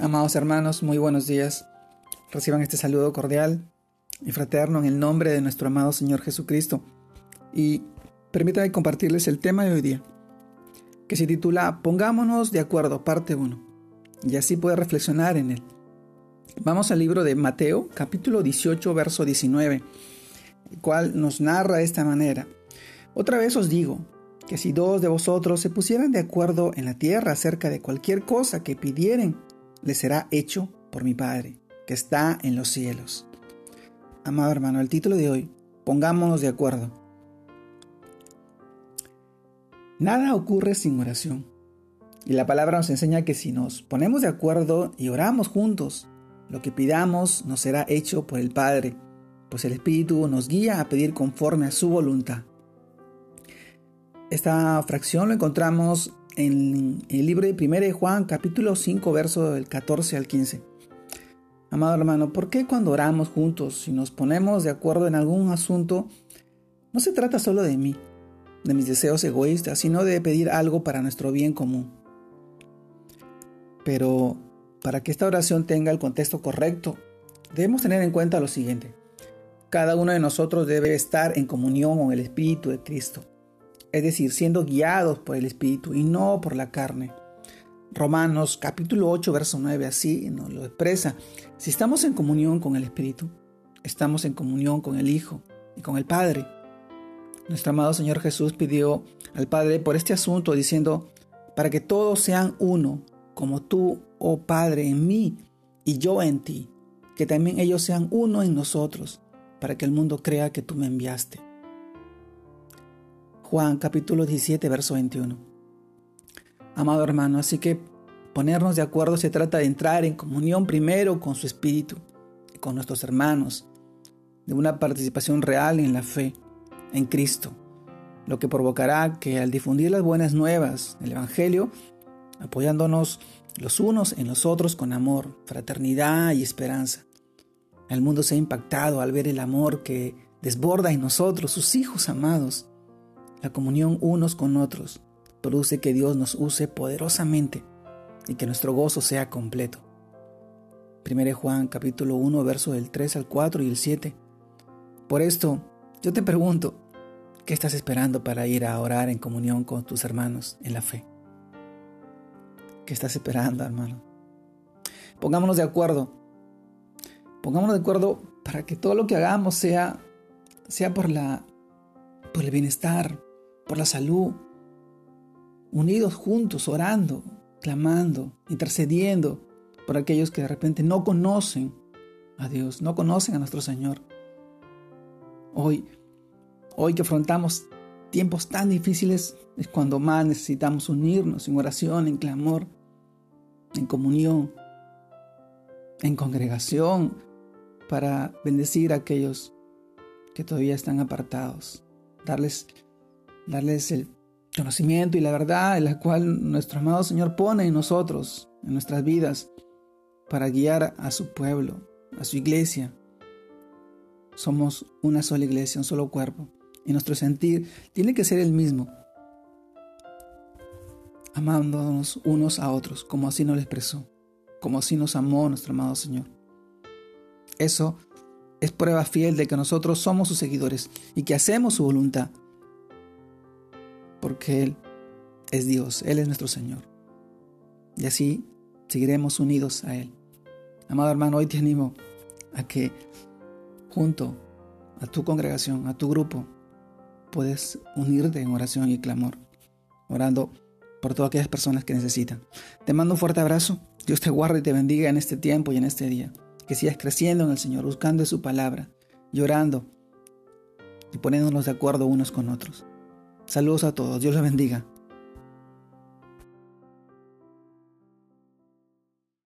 Amados hermanos, muy buenos días. Reciban este saludo cordial y fraterno en el nombre de nuestro amado Señor Jesucristo. Y permítanme compartirles el tema de hoy día, que se titula Pongámonos de acuerdo, parte 1, y así puede reflexionar en él. Vamos al libro de Mateo, capítulo 18, verso 19, el cual nos narra de esta manera. Otra vez os digo, que si dos de vosotros se pusieran de acuerdo en la tierra acerca de cualquier cosa que pidieren, le será hecho por mi Padre, que está en los cielos. Amado hermano, el título de hoy, pongámonos de acuerdo. Nada ocurre sin oración. Y la palabra nos enseña que si nos ponemos de acuerdo y oramos juntos, lo que pidamos nos será hecho por el Padre, pues el Espíritu nos guía a pedir conforme a su voluntad. Esta fracción lo encontramos en el libro de 1 de Juan, capítulo 5, verso del 14 al 15. Amado hermano, ¿por qué cuando oramos juntos y nos ponemos de acuerdo en algún asunto, no se trata solo de mí, de mis deseos egoístas, sino de pedir algo para nuestro bien común? Pero para que esta oración tenga el contexto correcto, debemos tener en cuenta lo siguiente. Cada uno de nosotros debe estar en comunión con el Espíritu de Cristo es decir, siendo guiados por el Espíritu y no por la carne. Romanos capítulo 8, verso 9, así nos lo expresa. Si estamos en comunión con el Espíritu, estamos en comunión con el Hijo y con el Padre. Nuestro amado Señor Jesús pidió al Padre por este asunto diciendo, para que todos sean uno, como tú, oh Padre, en mí y yo en ti, que también ellos sean uno en nosotros, para que el mundo crea que tú me enviaste. Juan capítulo 17, verso 21. Amado hermano, así que ponernos de acuerdo se trata de entrar en comunión primero con su espíritu, con nuestros hermanos, de una participación real en la fe, en Cristo, lo que provocará que al difundir las buenas nuevas, el Evangelio, apoyándonos los unos en los otros con amor, fraternidad y esperanza, el mundo se ha impactado al ver el amor que desborda en nosotros, sus hijos amados, la comunión unos con otros produce que Dios nos use poderosamente y que nuestro gozo sea completo. 1 Juan capítulo 1 verso del 3 al 4 y el 7. Por esto, yo te pregunto, ¿qué estás esperando para ir a orar en comunión con tus hermanos en la fe? ¿Qué estás esperando, hermano? Pongámonos de acuerdo. Pongámonos de acuerdo para que todo lo que hagamos sea sea por la por el bienestar, por la salud, unidos juntos, orando, clamando, intercediendo por aquellos que de repente no conocen a Dios, no conocen a nuestro Señor. Hoy, hoy que afrontamos tiempos tan difíciles, es cuando más necesitamos unirnos en oración, en clamor, en comunión, en congregación, para bendecir a aquellos que todavía están apartados, darles darles el conocimiento y la verdad en la cual nuestro amado Señor pone en nosotros, en nuestras vidas, para guiar a su pueblo, a su iglesia. Somos una sola iglesia, un solo cuerpo. Y nuestro sentir tiene que ser el mismo, amándonos unos a otros, como así nos lo expresó, como así nos amó nuestro amado Señor. Eso es prueba fiel de que nosotros somos sus seguidores y que hacemos su voluntad porque Él es Dios, Él es nuestro Señor. Y así seguiremos unidos a Él. Amado hermano, hoy te animo a que junto a tu congregación, a tu grupo, puedes unirte en oración y clamor, orando por todas aquellas personas que necesitan. Te mando un fuerte abrazo. Dios te guarde y te bendiga en este tiempo y en este día. Que sigas creciendo en el Señor, buscando su palabra, llorando y poniéndonos de acuerdo unos con otros. Saludos a todos, Dios les bendiga.